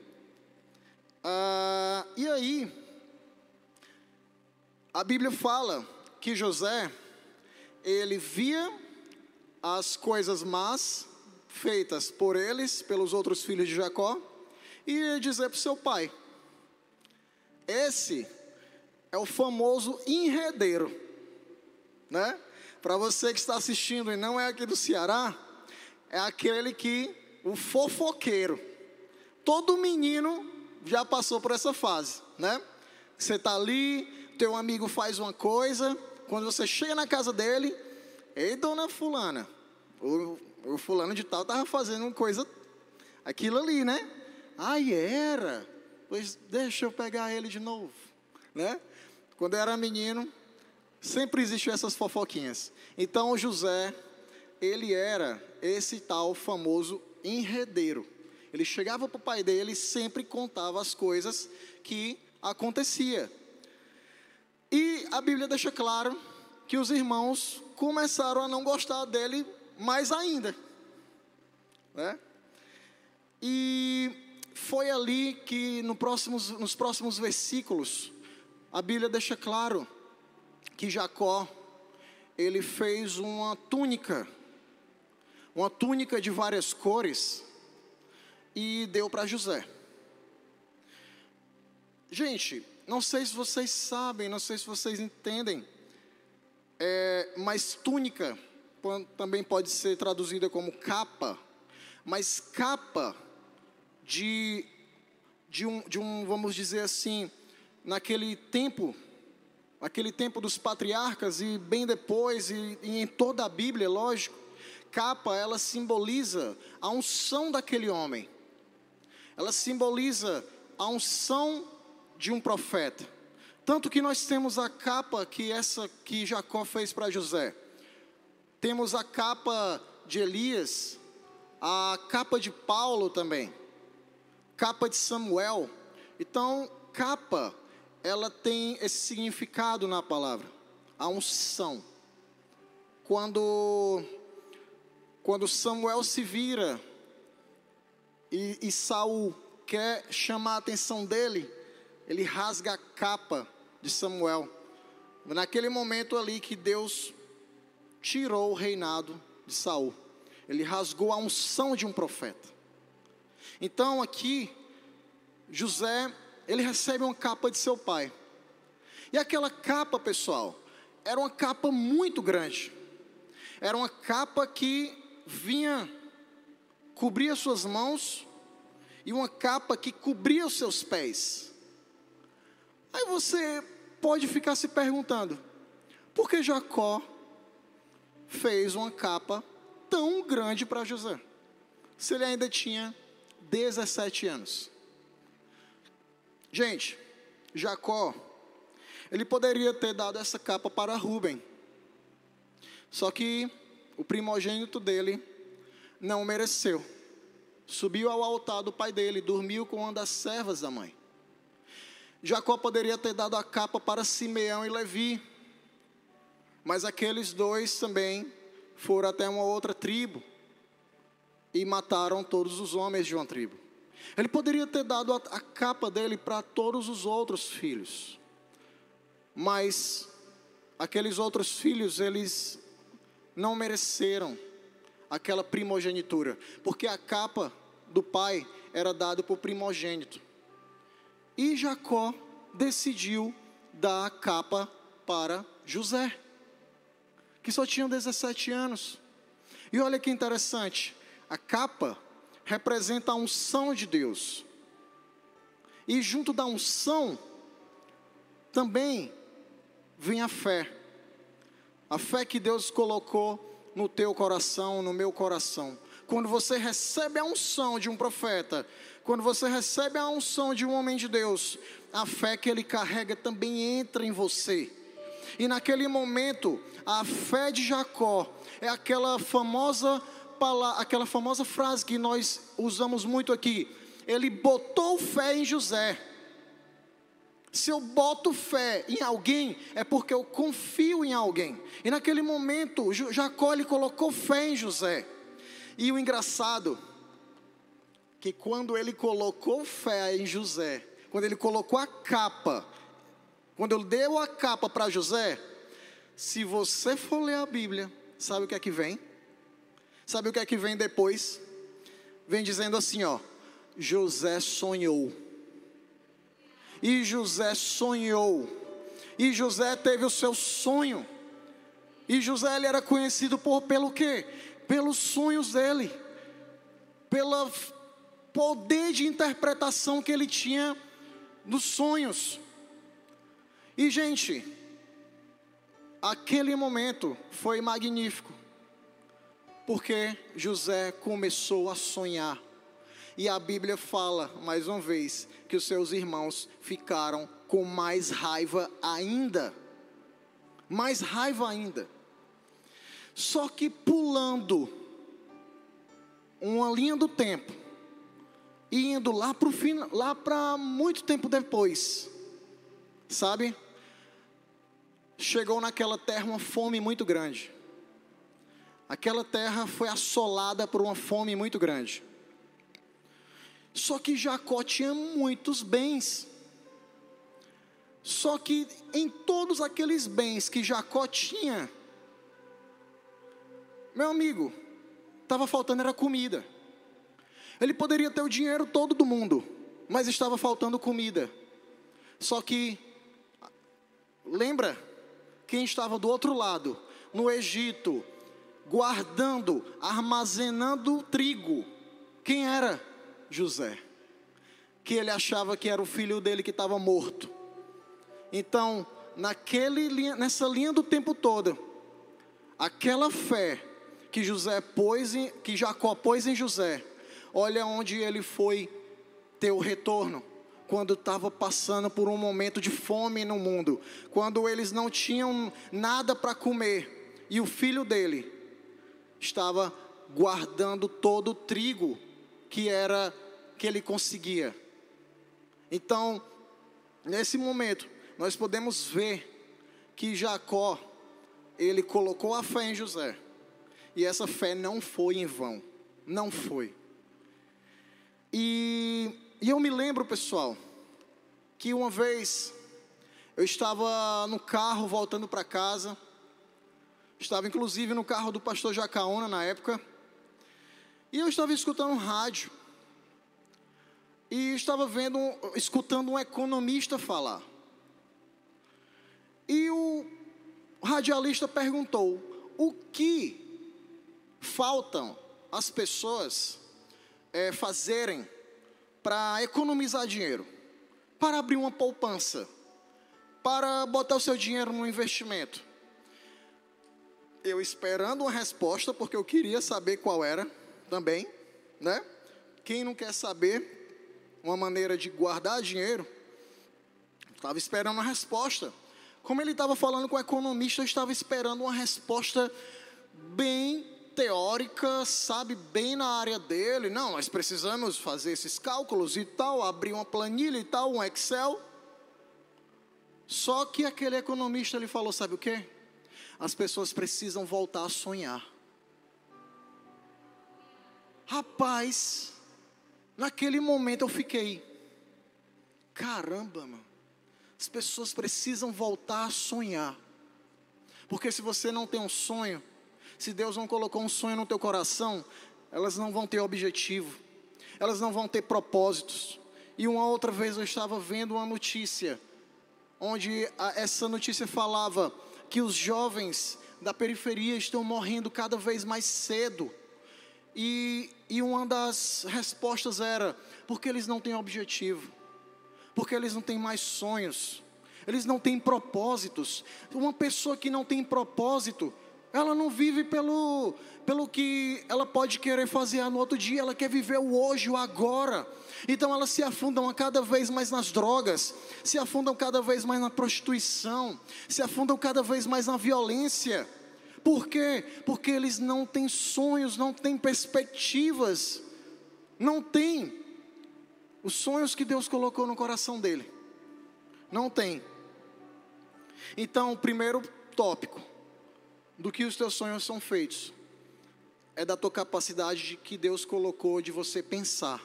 Ah, e aí, a Bíblia fala que José, ele via as coisas más feitas por eles, pelos outros filhos de Jacó, e ia dizer para o seu pai: Esse é o famoso enredeiro, né? Para você que está assistindo e não é aqui do Ceará, é aquele que, o fofoqueiro. Todo menino já passou por essa fase, né? Você está ali, teu amigo faz uma coisa, quando você chega na casa dele, ei, dona Fulana, o o fulano de tal estava fazendo uma coisa, aquilo ali, né? Ai, era. Pois deixa eu pegar ele de novo, né? Quando eu era menino, sempre existiam essas fofoquinhas. Então José, ele era esse tal famoso enredeiro. Ele chegava para o pai dele e sempre contava as coisas que acontecia. E a Bíblia deixa claro que os irmãos começaram a não gostar dele mais ainda. Né? E foi ali que no próximos, nos próximos versículos, a Bíblia deixa claro que Jacó, ele fez uma túnica, uma túnica de várias cores, e deu para José. Gente, não sei se vocês sabem, não sei se vocês entendem, é, mas túnica também pode ser traduzida como capa, mas capa de, de, um, de um, vamos dizer assim, naquele tempo, naquele tempo dos patriarcas e bem depois, e, e em toda a Bíblia, lógico, capa ela simboliza a unção daquele homem, ela simboliza a unção de um profeta. Tanto que nós temos a capa que essa que Jacó fez para José. Temos a capa de Elias, a capa de Paulo também, capa de Samuel. Então, capa, ela tem esse significado na palavra, a unção. Quando, quando Samuel se vira e, e Saul quer chamar a atenção dele, ele rasga a capa de Samuel. Naquele momento ali que Deus tirou o reinado de Saul. Ele rasgou a unção de um profeta. Então aqui José, ele recebe uma capa de seu pai. E aquela capa, pessoal, era uma capa muito grande. Era uma capa que vinha cobria suas mãos e uma capa que cobria os seus pés. Aí você pode ficar se perguntando: por que Jacó fez uma capa tão grande para José? Se ele ainda tinha 17 anos. Gente, Jacó, ele poderia ter dado essa capa para Rubem. Só que o primogênito dele não mereceu. Subiu ao altar do pai dele, dormiu com uma das servas da mãe. Jacó poderia ter dado a capa para Simeão e Levi, mas aqueles dois também foram até uma outra tribo e mataram todos os homens de uma tribo. Ele poderia ter dado a, a capa dele para todos os outros filhos, mas aqueles outros filhos, eles não mereceram aquela primogenitura, porque a capa do pai era dada para o primogênito. E Jacó decidiu dar a capa para José, que só tinha 17 anos. E olha que interessante, a capa representa a unção de Deus. E junto da unção também vem a fé. A fé que Deus colocou no teu coração, no meu coração. Quando você recebe a unção de um profeta, quando você recebe a unção de um homem de Deus, a fé que ele carrega também entra em você. E naquele momento, a fé de Jacó é aquela famosa palavra, aquela famosa frase que nós usamos muito aqui. Ele botou fé em José. Se eu boto fé em alguém, é porque eu confio em alguém. E naquele momento, Jacó ele colocou fé em José. E o engraçado que quando ele colocou fé em José, quando ele colocou a capa, quando ele deu a capa para José, se você for ler a Bíblia, sabe o que é que vem? Sabe o que é que vem depois? Vem dizendo assim, ó: José sonhou. E José sonhou. E José teve o seu sonho. E José ele era conhecido por pelo quê? Pelos sonhos dele. Pela poder de interpretação que ele tinha dos sonhos. E, gente, aquele momento foi magnífico, porque José começou a sonhar. E a Bíblia fala, mais uma vez, que os seus irmãos ficaram com mais raiva ainda. Mais raiva ainda. Só que pulando uma linha do tempo, e indo lá para lá para muito tempo depois, sabe? Chegou naquela terra uma fome muito grande. Aquela terra foi assolada por uma fome muito grande. Só que Jacó tinha muitos bens. Só que em todos aqueles bens que Jacó tinha, meu amigo, estava faltando era comida. Ele poderia ter o dinheiro todo do mundo, mas estava faltando comida. Só que, lembra quem estava do outro lado, no Egito, guardando, armazenando trigo? Quem era? José. Que ele achava que era o filho dele que estava morto. Então, naquele, nessa linha do tempo todo, aquela fé que José pôs em, que Jacó pôs em José, Olha onde ele foi ter o retorno. Quando estava passando por um momento de fome no mundo, quando eles não tinham nada para comer, e o filho dele estava guardando todo o trigo que era que ele conseguia. Então, nesse momento, nós podemos ver que Jacó ele colocou a fé em José. E essa fé não foi em vão, não foi. E, e eu me lembro, pessoal, que uma vez eu estava no carro voltando para casa, estava inclusive no carro do pastor Jacaona na época, e eu estava escutando um rádio, e estava vendo, escutando um economista falar. E o radialista perguntou: o que faltam as pessoas é, fazerem para economizar dinheiro, para abrir uma poupança, para botar o seu dinheiro no investimento? Eu esperando uma resposta, porque eu queria saber qual era também, né? Quem não quer saber uma maneira de guardar dinheiro? Estava esperando uma resposta. Como ele estava falando com o economista, eu estava esperando uma resposta bem teórica, sabe, bem na área dele. Não, nós precisamos fazer esses cálculos e tal, abrir uma planilha e tal, um Excel. Só que aquele economista ele falou, sabe o quê? As pessoas precisam voltar a sonhar. Rapaz, naquele momento eu fiquei, caramba, mano. As pessoas precisam voltar a sonhar. Porque se você não tem um sonho, se Deus não colocou um sonho no teu coração, elas não vão ter objetivo, elas não vão ter propósitos. E uma outra vez eu estava vendo uma notícia, onde a, essa notícia falava que os jovens da periferia estão morrendo cada vez mais cedo. E, e uma das respostas era: porque eles não têm objetivo porque eles não têm mais sonhos, eles não têm propósitos. Uma pessoa que não tem propósito, ela não vive pelo, pelo que ela pode querer fazer no outro dia, ela quer viver o hoje, o agora. Então elas se afundam cada vez mais nas drogas, se afundam cada vez mais na prostituição, se afundam cada vez mais na violência. Por quê? Porque eles não têm sonhos, não têm perspectivas, não têm os sonhos que Deus colocou no coração dele. Não tem. Então, primeiro tópico do que os teus sonhos são feitos é da tua capacidade de que Deus colocou de você pensar.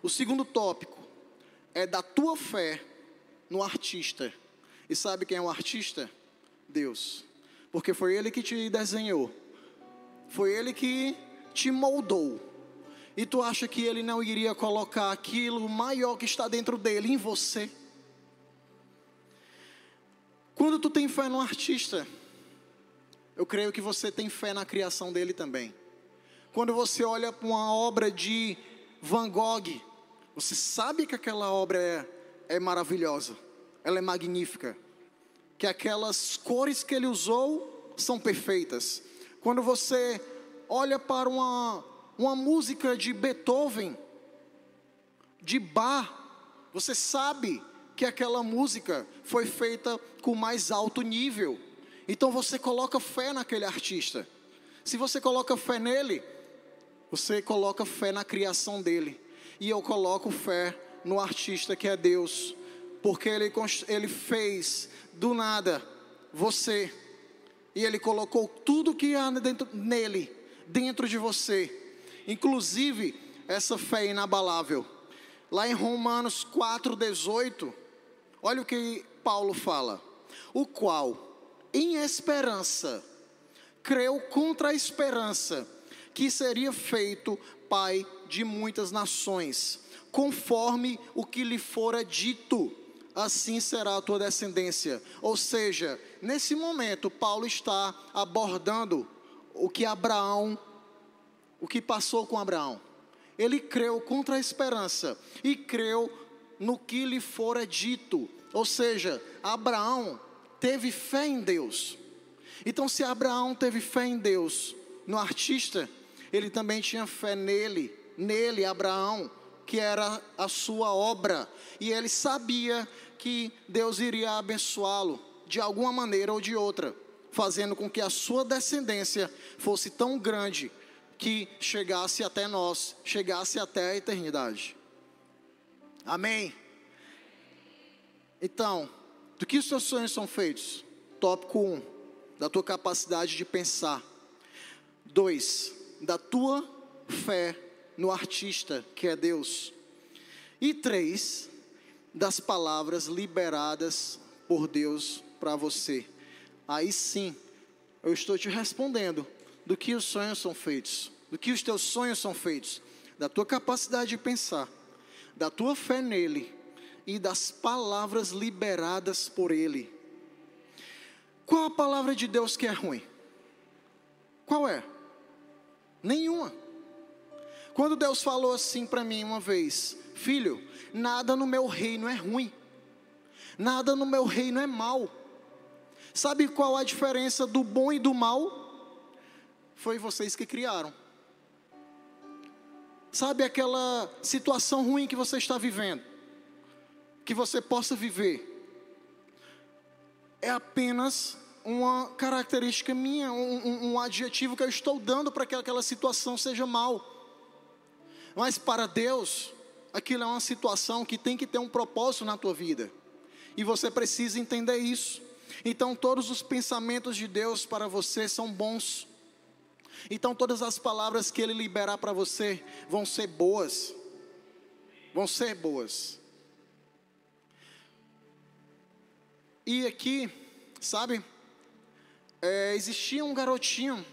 O segundo tópico é da tua fé no artista. E sabe quem é o artista? Deus. Porque foi ele que te desenhou. Foi ele que te moldou e tu acha que ele não iria colocar aquilo maior que está dentro dele em você? Quando tu tem fé no artista, eu creio que você tem fé na criação dele também. Quando você olha para uma obra de Van Gogh, você sabe que aquela obra é, é maravilhosa, ela é magnífica, que aquelas cores que ele usou são perfeitas. Quando você olha para uma, uma música de Beethoven, de Bach, você sabe que aquela música foi feita com mais alto nível. Então você coloca fé naquele artista. Se você coloca fé nele, você coloca fé na criação dele. E eu coloco fé no artista que é Deus, porque ele, ele fez do nada você, e ele colocou tudo que há dentro, nele, dentro de você inclusive essa fé inabalável. Lá em Romanos 4,18, olha o que Paulo fala: o qual, em esperança, creu contra a esperança, que seria feito pai de muitas nações, conforme o que lhe fora dito, assim será a tua descendência. Ou seja, nesse momento, Paulo está abordando o que Abraão o que passou com Abraão. Ele creu contra a esperança e creu no que lhe fora dito. Ou seja, Abraão teve fé em Deus. Então, se Abraão teve fé em Deus, no artista, ele também tinha fé nele, nele, Abraão, que era a sua obra, e ele sabia que Deus iria abençoá-lo de alguma maneira ou de outra, fazendo com que a sua descendência fosse tão grande que chegasse até nós, chegasse até a eternidade. Amém? Então, do que os seus sonhos são feitos? Tópico 1, um, da tua capacidade de pensar. 2, da tua fé no artista que é Deus. E 3, das palavras liberadas por Deus para você. Aí sim, eu estou te respondendo do que os sonhos são feitos, do que os teus sonhos são feitos, da tua capacidade de pensar, da tua fé nele e das palavras liberadas por ele. Qual a palavra de Deus que é ruim? Qual é? Nenhuma. Quando Deus falou assim para mim uma vez, filho, nada no meu reino é ruim. Nada no meu reino é mal. Sabe qual a diferença do bom e do mal? Foi vocês que criaram. Sabe aquela situação ruim que você está vivendo? Que você possa viver. É apenas uma característica minha, um, um, adjetivo que eu estou dando para que aquela situação seja mal. Mas para Deus, aquilo é uma situação que tem que ter um propósito na tua vida. E você precisa entender isso. Então, todos os pensamentos de Deus para você são bons. Então, todas as palavras que Ele liberar para você vão ser boas. Vão ser boas. E aqui, sabe, é, existia um garotinho.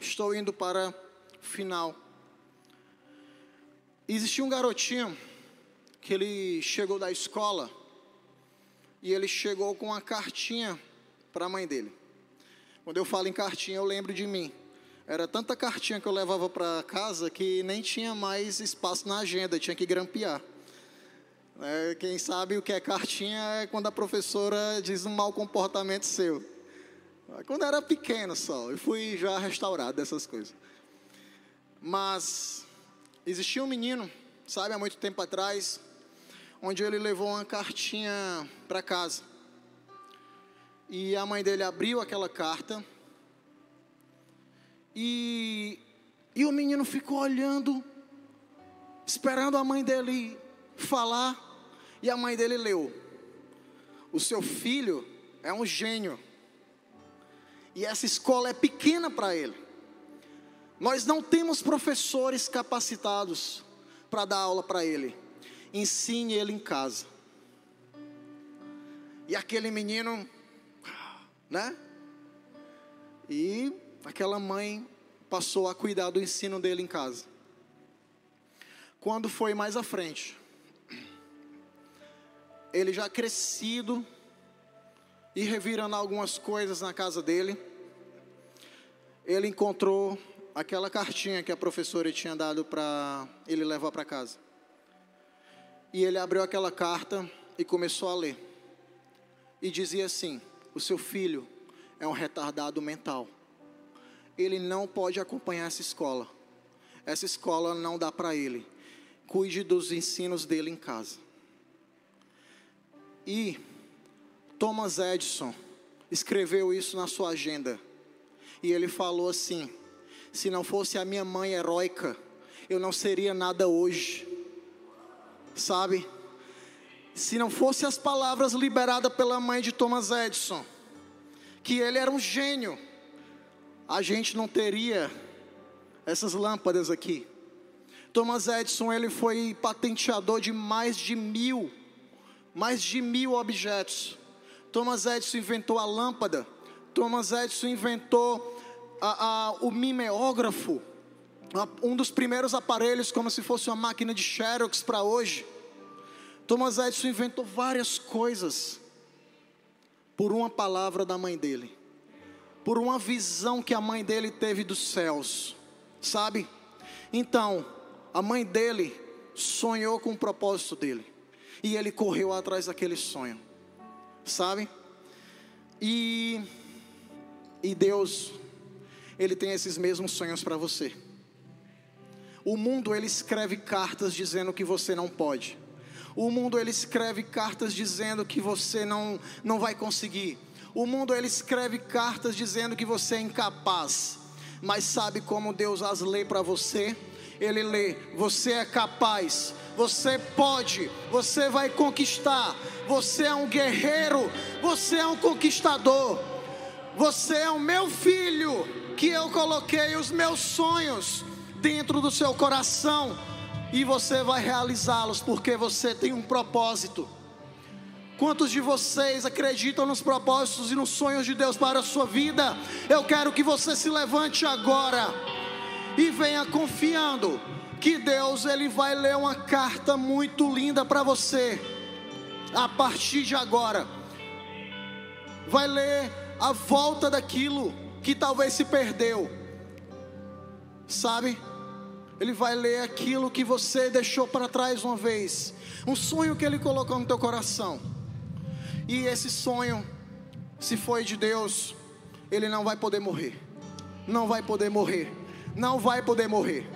Estou indo para o final. Existia um garotinho que ele chegou da escola e ele chegou com uma cartinha para a mãe dele. Quando eu falo em cartinha, eu lembro de mim. Era tanta cartinha que eu levava para casa que nem tinha mais espaço na agenda, tinha que grampear. É, quem sabe o que é cartinha é quando a professora diz um mau comportamento seu. Quando era pequeno só, eu fui já restaurado dessas coisas. Mas existia um menino, sabe, há muito tempo atrás, onde ele levou uma cartinha para casa. E a mãe dele abriu aquela carta. E, e o menino ficou olhando, esperando a mãe dele falar. E a mãe dele leu: O seu filho é um gênio. E essa escola é pequena para ele. Nós não temos professores capacitados para dar aula para ele ensine ele em casa. E aquele menino, né? E aquela mãe passou a cuidar do ensino dele em casa. Quando foi mais à frente, ele já crescido e revirando algumas coisas na casa dele, ele encontrou aquela cartinha que a professora tinha dado para ele levar para casa. E ele abriu aquela carta e começou a ler. E dizia assim: O seu filho é um retardado mental. Ele não pode acompanhar essa escola. Essa escola não dá para ele. Cuide dos ensinos dele em casa. E Thomas Edison escreveu isso na sua agenda. E ele falou assim: Se não fosse a minha mãe heróica, eu não seria nada hoje sabe? Se não fosse as palavras liberadas pela mãe de Thomas Edison, que ele era um gênio, a gente não teria essas lâmpadas aqui. Thomas Edison ele foi patenteador de mais de mil, mais de mil objetos. Thomas Edison inventou a lâmpada. Thomas Edison inventou a, a, o mimeógrafo um dos primeiros aparelhos, como se fosse uma máquina de Xerox para hoje. Thomas Edison inventou várias coisas por uma palavra da mãe dele, por uma visão que a mãe dele teve dos céus, sabe? Então, a mãe dele sonhou com o propósito dele, e ele correu atrás daquele sonho, sabe? E, e Deus, Ele tem esses mesmos sonhos para você. O mundo ele escreve cartas dizendo que você não pode. O mundo ele escreve cartas dizendo que você não não vai conseguir. O mundo ele escreve cartas dizendo que você é incapaz. Mas sabe como Deus as lê para você? Ele lê: você é capaz, você pode, você vai conquistar. Você é um guerreiro, você é um conquistador. Você é o meu filho que eu coloquei os meus sonhos dentro do seu coração e você vai realizá-los porque você tem um propósito. Quantos de vocês acreditam nos propósitos e nos sonhos de Deus para a sua vida? Eu quero que você se levante agora e venha confiando que Deus ele vai ler uma carta muito linda para você. A partir de agora, vai ler a volta daquilo que talvez se perdeu. Sabe? Ele vai ler aquilo que você deixou para trás uma vez, um sonho que ele colocou no teu coração. E esse sonho, se foi de Deus, ele não vai poder morrer. Não vai poder morrer. Não vai poder morrer.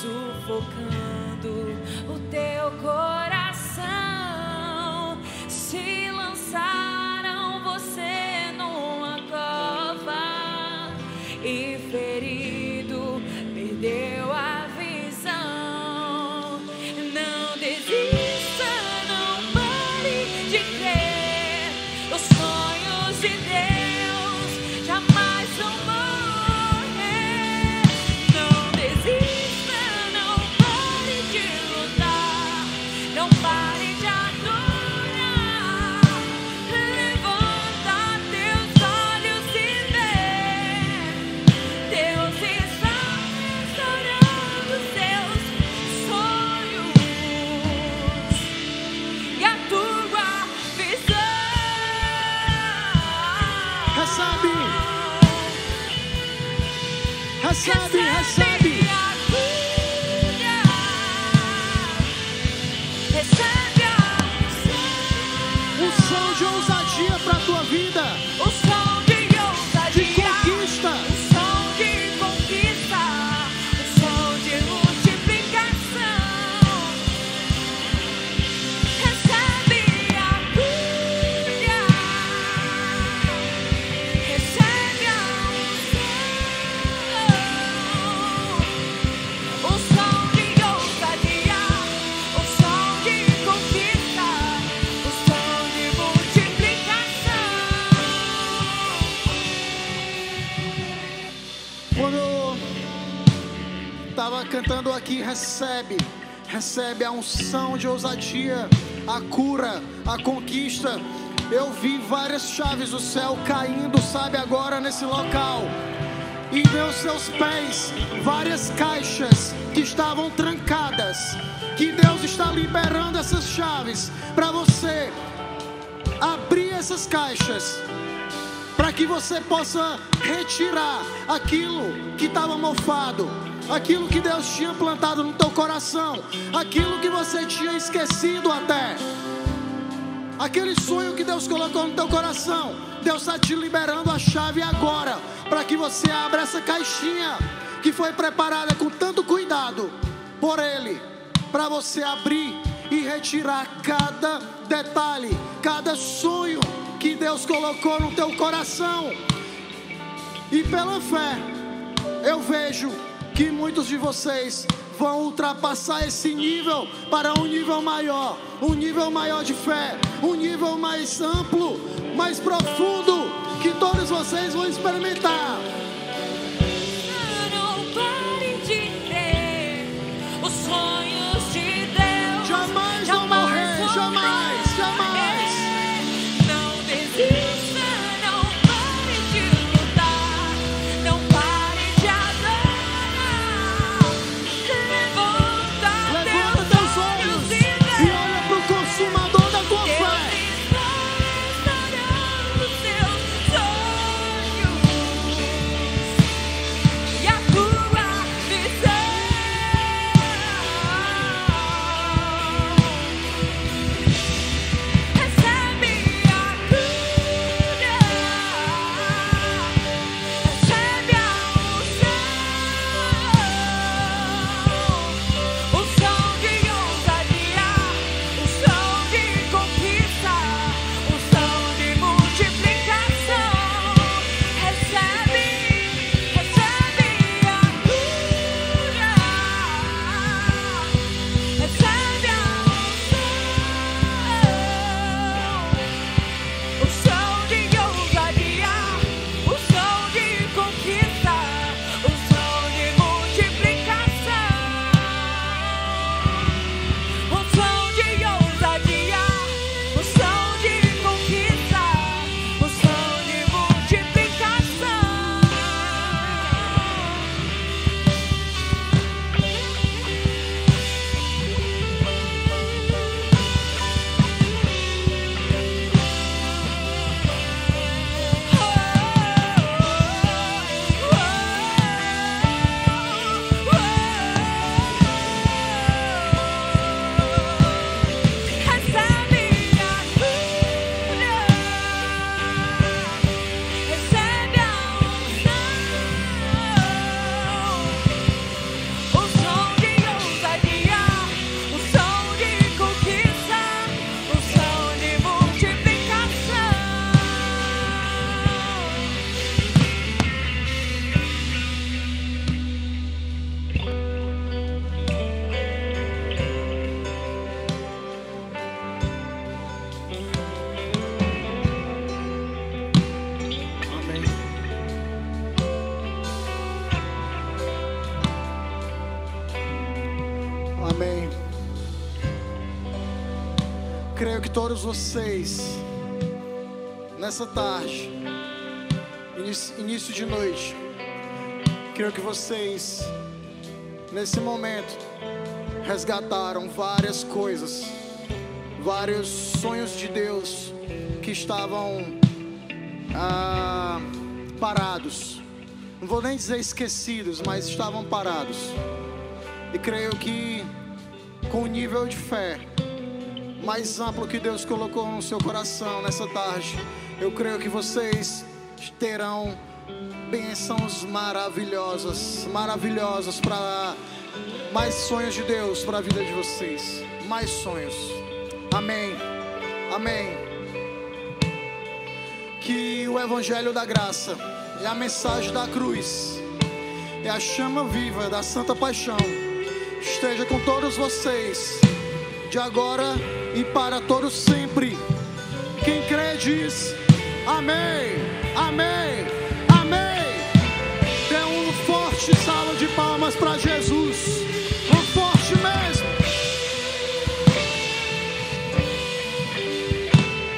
sufocando o teu coração, se Um recebe, recebe a unção de ousadia, a cura, a conquista. Eu vi várias chaves do céu caindo, sabe, agora nesse local. E meus seus pés, várias caixas que estavam trancadas. Que Deus está liberando essas chaves para você abrir essas caixas para que você possa retirar aquilo que estava mofado, aquilo que Deus tinha plantado no teu coração, aquilo que você tinha esquecido até, aquele sonho que Deus colocou no teu coração. Deus está te liberando a chave agora, para que você abra essa caixinha que foi preparada com tanto cuidado por Ele, para você abrir e retirar cada detalhe, cada sonho que Deus colocou no teu coração. E pela fé, eu vejo que muitos de vocês vão ultrapassar esse nível para um nível maior, um nível maior de fé, um nível mais amplo, mais profundo, que todos vocês vão experimentar. Vocês, nessa tarde, início, início de noite, creio que vocês, nesse momento, resgataram várias coisas, vários sonhos de Deus que estavam ah, parados. Não vou nem dizer esquecidos, mas estavam parados. E creio que com o nível de fé mais amplo que Deus colocou no seu coração nessa tarde, eu creio que vocês terão bênçãos maravilhosas, maravilhosas para mais sonhos de Deus para a vida de vocês, mais sonhos. Amém. Amém. Que o evangelho da graça e a mensagem da cruz é a chama viva da santa paixão esteja com todos vocês, de agora e para todos sempre. Quem crê diz amém, amém, amém. Dê um forte salva de palmas para Jesus.